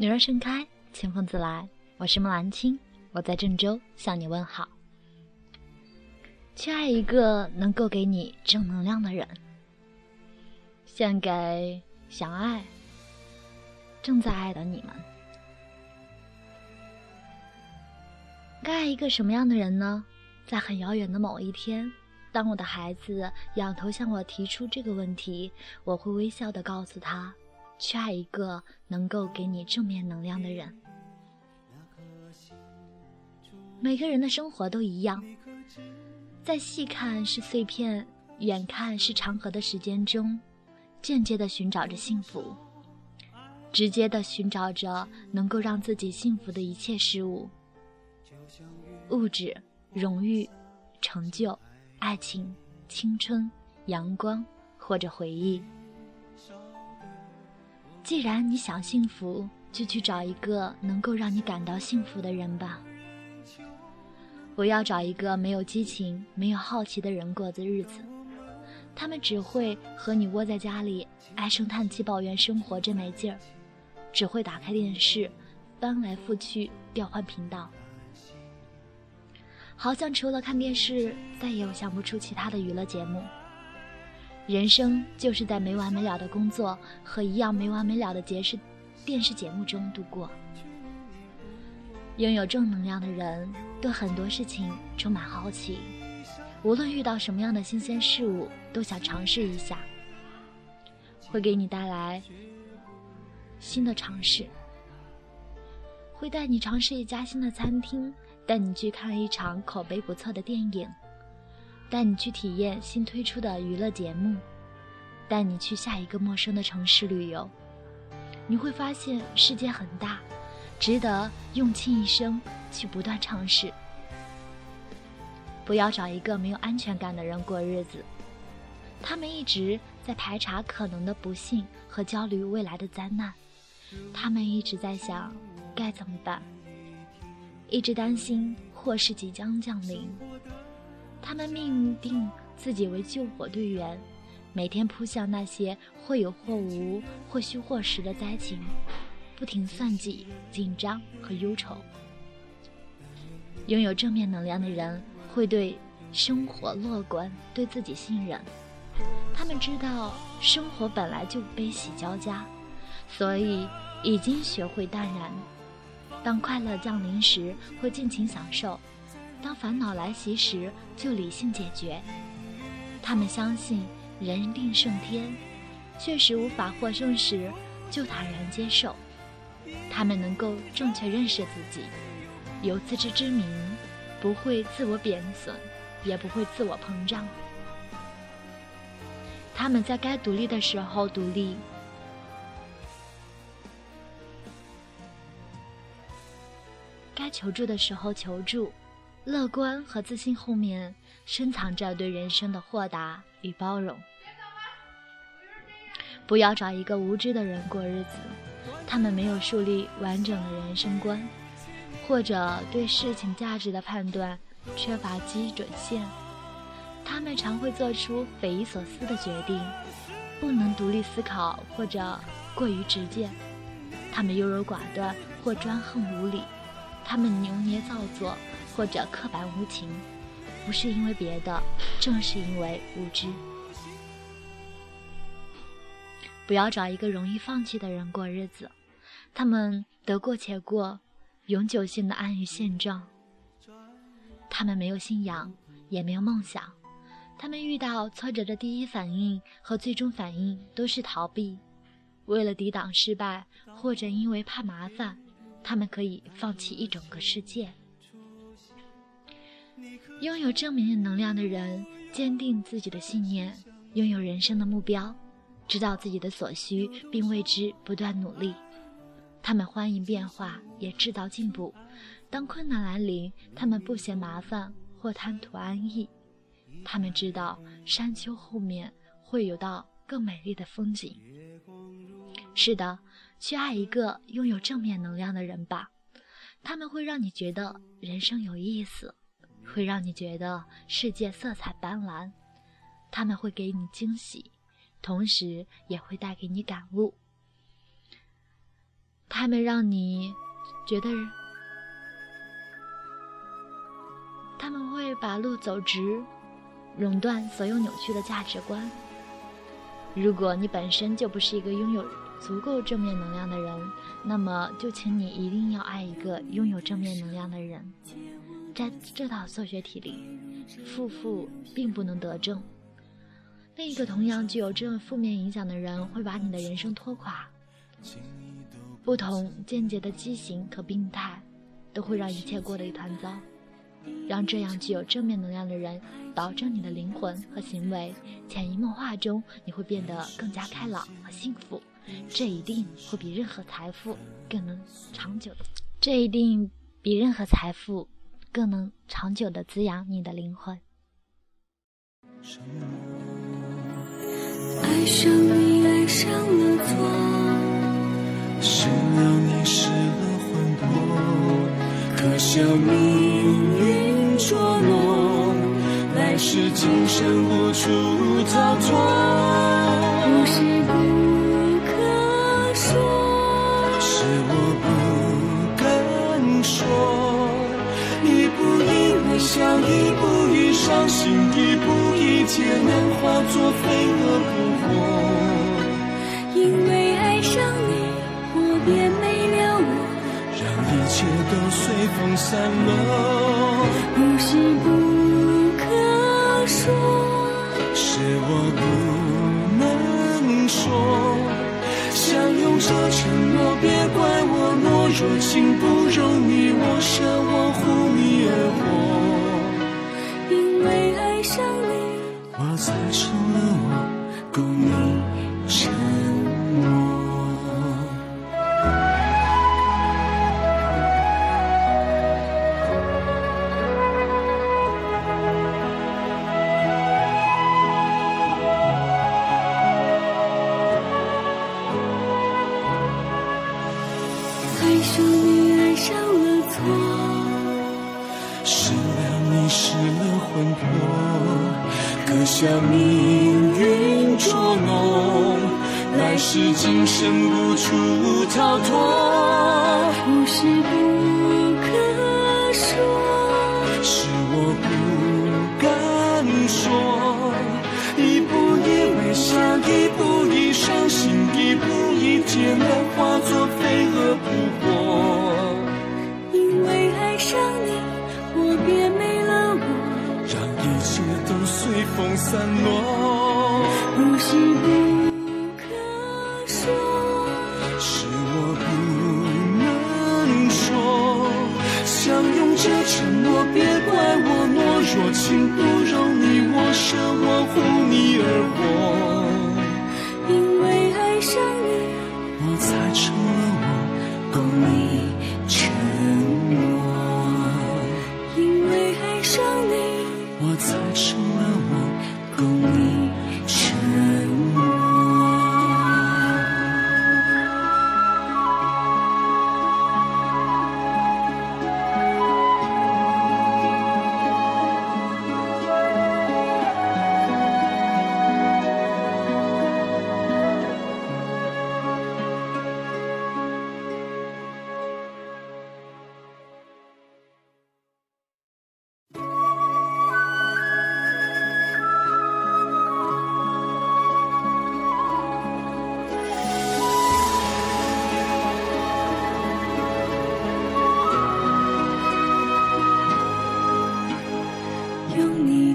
女儿盛开，清风自来。我是木兰青，我在郑州向你问好。去爱一个能够给你正能量的人，献给想爱、正在爱的你们。该爱一个什么样的人呢？在很遥远的某一天，当我的孩子仰头向我提出这个问题，我会微笑的告诉他。去爱一个能够给你正面能量的人。每个人的生活都一样，在细看是碎片，远看是长河的时间中，间接的寻找着幸福，直接的寻找着能够让自己幸福的一切事物，物质、荣誉、成就、爱情、青春、阳光或者回忆。既然你想幸福，就去找一个能够让你感到幸福的人吧。不要找一个没有激情、没有好奇的人过的日子，他们只会和你窝在家里唉声叹气、抱怨生活真没劲儿，只会打开电视，翻来覆去调换频道，好像除了看电视，再也想不出其他的娱乐节目。人生就是在没完没了的工作和一样没完没了的节视电视节目中度过。拥有正能量的人，对很多事情充满好奇，无论遇到什么样的新鲜事物，都想尝试一下，会给你带来新的尝试，会带你尝试一家新的餐厅，带你去看一场口碑不错的电影。带你去体验新推出的娱乐节目，带你去下一个陌生的城市旅游，你会发现世界很大，值得用尽一生去不断尝试。不要找一个没有安全感的人过日子，他们一直在排查可能的不幸和焦虑未来的灾难，他们一直在想该怎么办，一直担心祸事即将降临。他们命定自己为救火队员，每天扑向那些或有或无、或虚或实的灾情，不停算计、紧张和忧愁。拥有正面能量的人会对生活乐观，对自己信任。他们知道生活本来就悲喜交加，所以已经学会淡然。当快乐降临时，会尽情享受。当烦恼来袭时，就理性解决。他们相信人定胜天，确实无法获胜时，就坦然接受。他们能够正确认识自己，有自知之明，不会自我贬损，也不会自我膨胀。他们在该独立的时候独立，该求助的时候求助。乐观和自信后面深藏着对人生的豁达与包容。不要找一个无知的人过日子，他们没有树立完整的人生观，或者对事情价值的判断缺乏基准线。他们常会做出匪夷所思的决定，不能独立思考或者过于直接。他们优柔寡断或专横无理，他们牛捏造作。或者刻板无情，不是因为别的，正是因为无知。不要找一个容易放弃的人过日子，他们得过且过，永久性的安于现状。他们没有信仰，也没有梦想。他们遇到挫折的第一反应和最终反应都是逃避。为了抵挡失败，或者因为怕麻烦，他们可以放弃一整个世界。拥有正面能量的人，坚定自己的信念，拥有人生的目标，知道自己的所需，并为之不断努力。他们欢迎变化，也制造进步。当困难来临，他们不嫌麻烦或贪图安逸。他们知道山丘后面会有道更美丽的风景。是的，去爱一个拥有正面能量的人吧，他们会让你觉得人生有意思。会让你觉得世界色彩斑斓，他们会给你惊喜，同时也会带给你感悟。他们让你觉得，他们会把路走直，熔断所有扭曲的价值观。如果你本身就不是一个拥有足够正面能量的人，那么就请你一定要爱一个拥有正面能量的人。在这套数学题里，负负并不能得正。另一个同样具有这负面影响的人，会把你的人生拖垮。不同间接的畸形和病态，都会让一切过得一团糟。让这样具有正面能量的人导正你的灵魂和行为，潜移默化中，你会变得更加开朗和幸福。这一定会比任何财富更能长久。这一定比任何财富更能长久的滋养你的灵魂。爱上你，爱上了错，失了你，失了魂魄，可笑命运捉弄，来世今生无处逃脱。想，一步一伤心，一步一劫难化作飞蛾扑火。因为爱上你，我便没了我。让一切都随风散落。不是不可说，是我不能说，相拥着承诺，别怪我懦弱，情不容你我舍，我护你而活，成了魄，可笑命运捉弄，来世今生无处逃脱。不是不可说，是我不敢说，一步一微笑，一步一伤心，一步一劫难化作飞蛾扑火。因为爱上你，我便没。风散落。不是不可说，是我不能说，相拥着承诺，别怪我懦弱，情不容你我舍，我护你而活，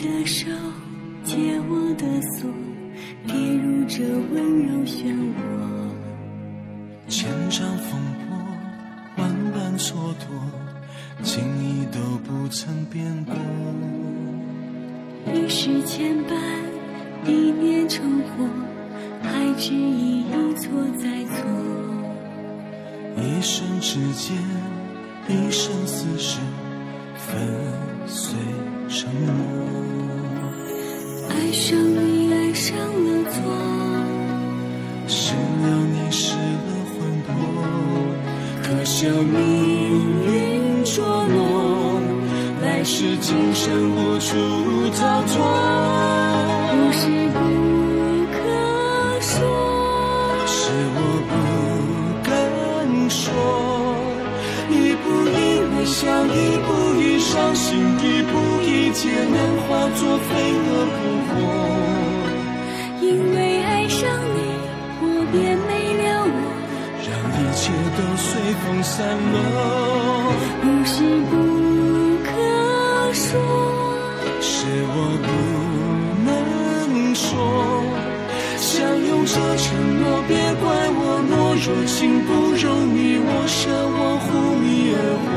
的手解我的锁，跌入这温柔漩涡。千丈风波，万般蹉跎，情谊都不曾变过。一世牵绊，一念成祸，还执意一错再错。一生之间，一生厮守，粉碎沉默。爱上你，爱上了错，失了你，失了魂魄，可笑命运捉弄，来世今生无处逃脱。想一步一伤心一步一劫难化作飞蛾扑火。因为爱上你，我便没了我，让一切都随风散落。不是不可说，是我不能说。相拥着承诺，别怪我懦弱，情不容你我舍，我护你而活